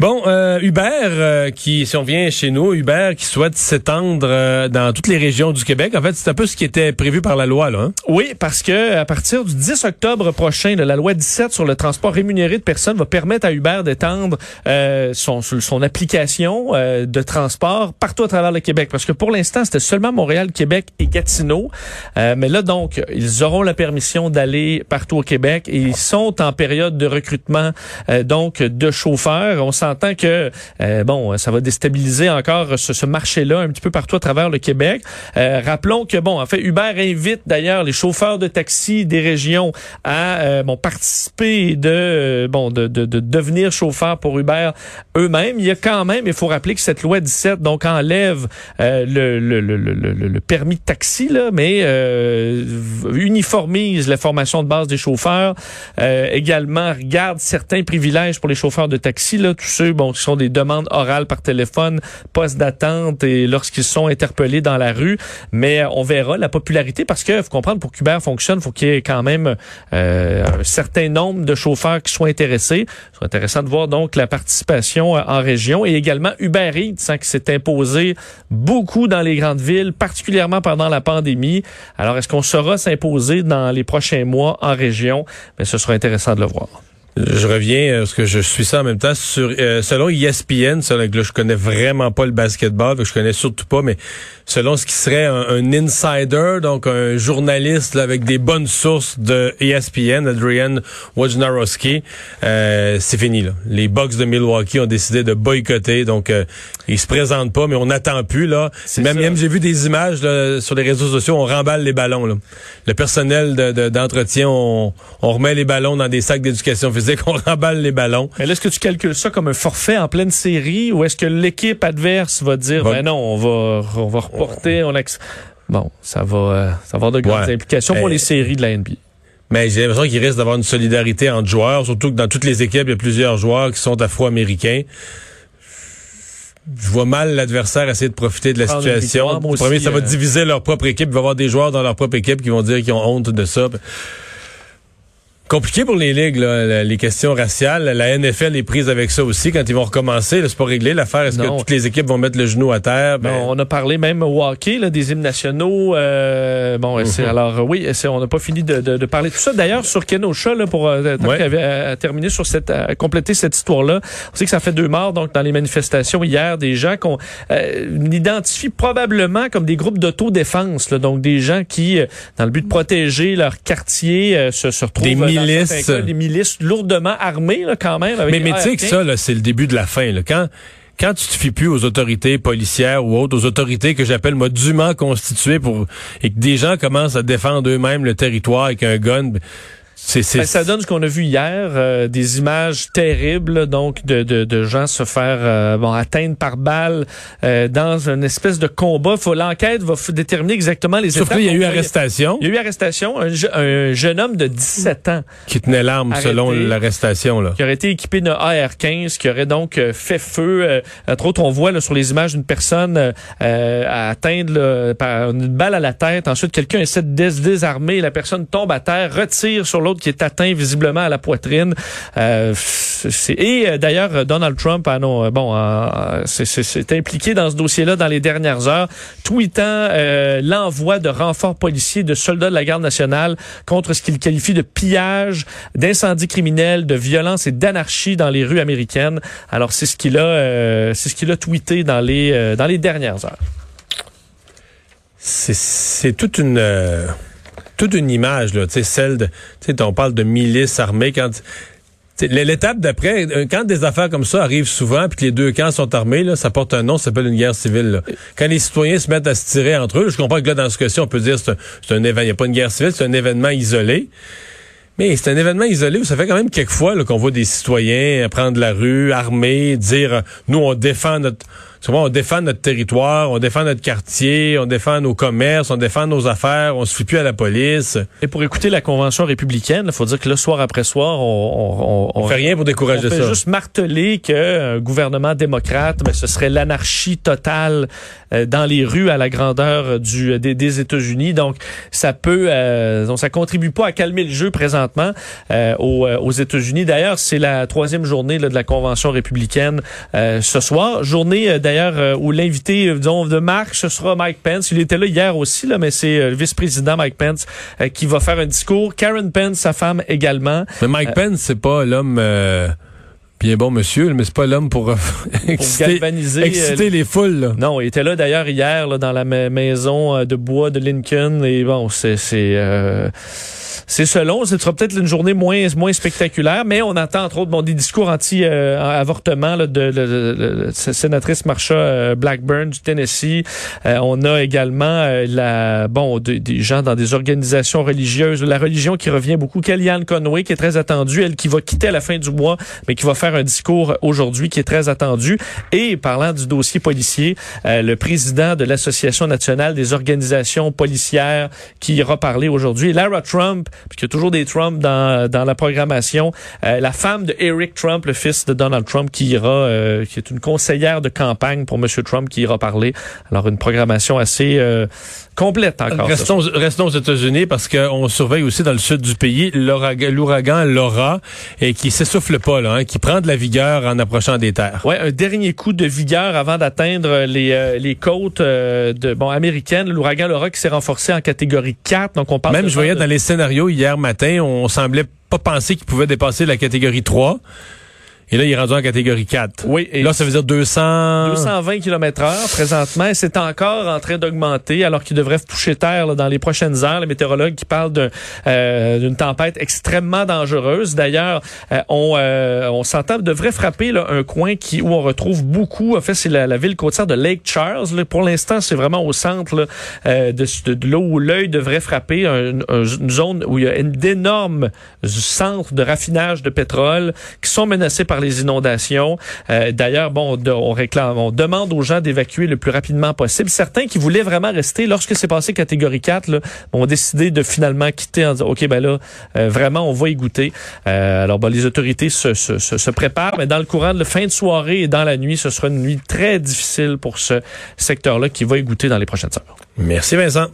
Bon, euh, Uber, euh, qui, si on vient chez nous, Uber qui souhaite s'étendre euh, dans toutes les régions du Québec. En fait, c'est un peu ce qui était prévu par la loi, là. Hein? Oui, parce que à partir du 10 octobre prochain, la loi 17 sur le transport rémunéré de personnes va permettre à Uber d'étendre son, son application de transport partout à travers le Québec. Parce que pour l'instant, c'était seulement Montréal, Québec et Gatineau. mais là, donc, ils auront la permission d'aller partout au Québec et ils sont en période de recrutement, donc, de chauffeurs. S'entend que euh, bon, ça va déstabiliser encore ce, marché-là un petit peu partout à travers le Québec. Euh, rappelons que bon, en fait, Uber invite d'ailleurs les chauffeurs de taxi des régions à euh, bon participer de bon de, de, de, devenir chauffeurs pour Uber eux-mêmes. Il y a quand même, il faut rappeler que cette loi 17 donc enlève le, le, le, le, permis de taxi là, mais uniformise la formation de base des chauffeurs. également regarde certains privilèges pour les chauffeurs de taxi là, tous ceux bon, qui sont des demandes orales par téléphone, poste d'attente et lorsqu'ils sont interpellés dans la rue. Mais euh, on verra la popularité parce que faut comprendre pour qu'Uber fonctionne, faut qu'il y ait quand même euh, un certain nombre de chauffeurs qui soient intéressés. C'est intéressant de voir donc la participation euh, en région et également Uber Eats hein, qui s'est imposé beaucoup dans les grandes villes, particulièrement pendant la pandémie. Alors est-ce qu'on saura s'imposer dans les prochains mois en région? Mais ce sera intéressant de le voir. Je reviens euh, parce que je suis ça en même temps sur euh, selon ESPN, selon là, je connais vraiment pas le basketball, je connais surtout pas, mais selon ce qui serait un, insider, donc un journaliste avec des bonnes sources de ESPN, Adrian Wojnarowski, euh, c'est fini là. Les Bucks de Milwaukee ont décidé de boycotter, donc euh, ils se présentent pas, mais on n'attend plus là. Même, même j'ai vu des images sur les réseaux sociaux, on remballe les ballons. Là. Le personnel d'entretien, de, on, on remet les ballons dans des sacs d'éducation physique qu'on remballe les ballons. Mais est-ce que tu calcules ça comme un forfait en pleine série ou est-ce que l'équipe adverse va dire, ben non, on va, on va reporter, on Bon, ça va, euh, ça va avoir de grandes implications pour les séries de la NBA. Mais j'ai l'impression qu'il risque d'avoir une solidarité entre joueurs, surtout que dans toutes les équipes, il y a plusieurs joueurs qui sont afro-américains. Je vois mal l'adversaire essayer de profiter de la situation. premier, ça va euh, diviser leur propre équipe. Il va y avoir des joueurs dans leur propre équipe qui vont dire qu'ils ont honte de ça. Compliqué pour les ligues, là, les questions raciales. La NFL est prise avec ça aussi quand ils vont recommencer. C'est pas réglé l'affaire. Est-ce que toutes les équipes vont mettre le genou à terre? Ben... on a parlé même au hockey, là, des hymnes nationaux. Euh, bon, mhm. alors oui, on n'a pas fini de, de, de, parler de tout ça. D'ailleurs, sur Kenosha, là, pour euh, euh, terminer sur cette, compléter cette histoire-là, on sait que ça fait deux morts donc dans les manifestations hier, des gens qu'on identifie probablement comme des groupes d'autodéfense, donc des gens qui, dans le but de protéger leur quartier, se, se retrouvent milices. des milices lourdement armées, là, quand même. mais mais tu sais que ça, c'est le début de la fin. Là. Quand, quand tu te fies plus aux autorités policières ou autres, aux autorités que j'appelle moi dûment constituées pour et que des gens commencent à défendre eux-mêmes le territoire avec un gun, ben, ça donne ce qu'on a vu hier, euh, des images terribles donc de, de, de gens se faire euh, bon atteindre par balle euh, dans une espèce de combat. Faut l'enquête va déterminer exactement les Sauf qu'il y a eu arrestation. Il y a eu arrestation. Un, jeune homme de 17 ans qui tenait l'arme selon l'arrestation là. Qui aurait été équipé d'un AR-15, qui aurait donc fait feu. entre autres, on voit là, sur les images une personne atteindre par une balle à la tête. Ensuite, quelqu'un essaie de désarmer. La personne tombe à terre, retire sur l'autre qui est atteint visiblement à la poitrine. Euh, et euh, d'ailleurs, Donald Trump, euh, bon, c'est impliqué dans ce dossier-là dans les dernières heures, tweetant l'envoi de renforts policiers, de soldats de la garde nationale contre ce qu'il qualifie de pillage, d'incendie criminel, de violence et d'anarchie dans les rues américaines. Alors c'est ce qu'il a, c'est ce qu'il a tweeté dans les dans les dernières heures. C'est toute une toute une image, là, celle de, tu sais, on parle de milices armées quand, L'étape d'après, euh, quand des affaires comme ça arrivent souvent, puis que les deux camps sont armés, là, ça porte un nom, ça s'appelle une guerre civile. Là. Quand les citoyens se mettent à se tirer entre eux, je comprends que là, dans ce cas-ci, on peut dire c'est un, événement, il n'y a pas une guerre civile, c'est un événement isolé. Mais c'est un événement isolé où ça fait quand même quelques fois qu'on voit des citoyens prendre la rue, armés, dire nous on défend notre souvent on défend notre territoire, on défend notre quartier, on défend nos commerces, on défend nos affaires, on se fie plus à la police. Et pour écouter la convention républicaine, il faut dire que le soir après soir, on, on, on fait rien pour décourager on fait juste marteler qu'un gouvernement démocrate, ben, ce serait l'anarchie totale euh, dans les rues à la grandeur du des, des États-Unis. Donc ça peut, euh, donc ça contribue pas à calmer le jeu présentement euh, aux, euh, aux États-Unis. D'ailleurs, c'est la troisième journée là, de la convention républicaine ce soir, journée d'ailleurs où l'invité disons de marque ce sera Mike Pence. Il était là hier aussi là, mais c'est le vice-président Mike Pence qui va faire un discours. Karen Pence, sa femme également. Mais Mike Pence, c'est pas l'homme Bien bon monsieur, mais c'est pas l'homme pour, exciter, exciter les foules. Là. Non, il était là d'ailleurs hier là, dans la maison de bois de Lincoln et bon, c'est c'est euh, c'est selon. Ce sera peut-être une journée moins moins spectaculaire, mais on attend entre autres bon, des discours anti-avortement de, de, la sénatrice Marsha euh, Blackburn du Tennessee. Euh, on a également euh, la bon des gens dans des organisations religieuses, la religion qui revient beaucoup. Kellyanne Conway qui est très attendue, elle qui va quitter à la fin du mois, mais qui va faire un discours aujourd'hui qui est très attendu. Et parlant du dossier policier, le président de l'Association nationale des organisations policières qui ira parler aujourd'hui, Lara Trump puisqu'il y a toujours des Trump dans, dans la programmation. Euh, la femme de Eric Trump, le fils de Donald Trump, qui ira, euh, qui est une conseillère de campagne pour Monsieur Trump, qui ira parler. Alors une programmation assez euh, complète encore. Restons, restons aux États-Unis parce qu'on surveille aussi dans le sud du pays l'ouragan Laura et qui s'essouffle pas là, hein, qui prend de la vigueur en approchant des terres. Ouais, un dernier coup de vigueur avant d'atteindre les, les côtes de bon américaines. L'ouragan Laura qui s'est renforcé en catégorie 4. Donc on parle même je voyais dans les scénarios hier matin, on semblait pas penser qu'il pouvait dépasser la catégorie 3. Et là, il est rendu en catégorie 4. Oui. Et là, ça veut dire 200... 220 km heure présentement. Et c'est encore en train d'augmenter alors qu'il devrait toucher terre dans les prochaines heures. Les météorologues qui parlent euh, d'une tempête extrêmement dangereuse. D'ailleurs, euh, on, euh, on s'entend, devrait frapper là, un coin qui où on retrouve beaucoup. En fait, c'est la, ville côtière de Lake Charles. Là. Pour l'instant, c'est vraiment au centre de, de, de là où l'œil devrait frapper. une zone où il y a d'énormes centres de raffinage de pétrole qui sont menacés par les inondations. Euh, d'ailleurs, bon, on réclame, on demande aux gens d'évacuer le plus rapidement possible. Certains qui voulaient vraiment rester, lorsque c'est passé catégorie 4, là, ont décidé de finalement quitter en disant, OK, ben là, euh, vraiment, on va y goûter. Euh, alors, ben, les autorités se, se, se, préparent, mais dans le courant de la fin de soirée et dans la nuit, ce sera une nuit très difficile pour ce secteur-là qui va y goûter dans les prochaines heures. Merci, Vincent.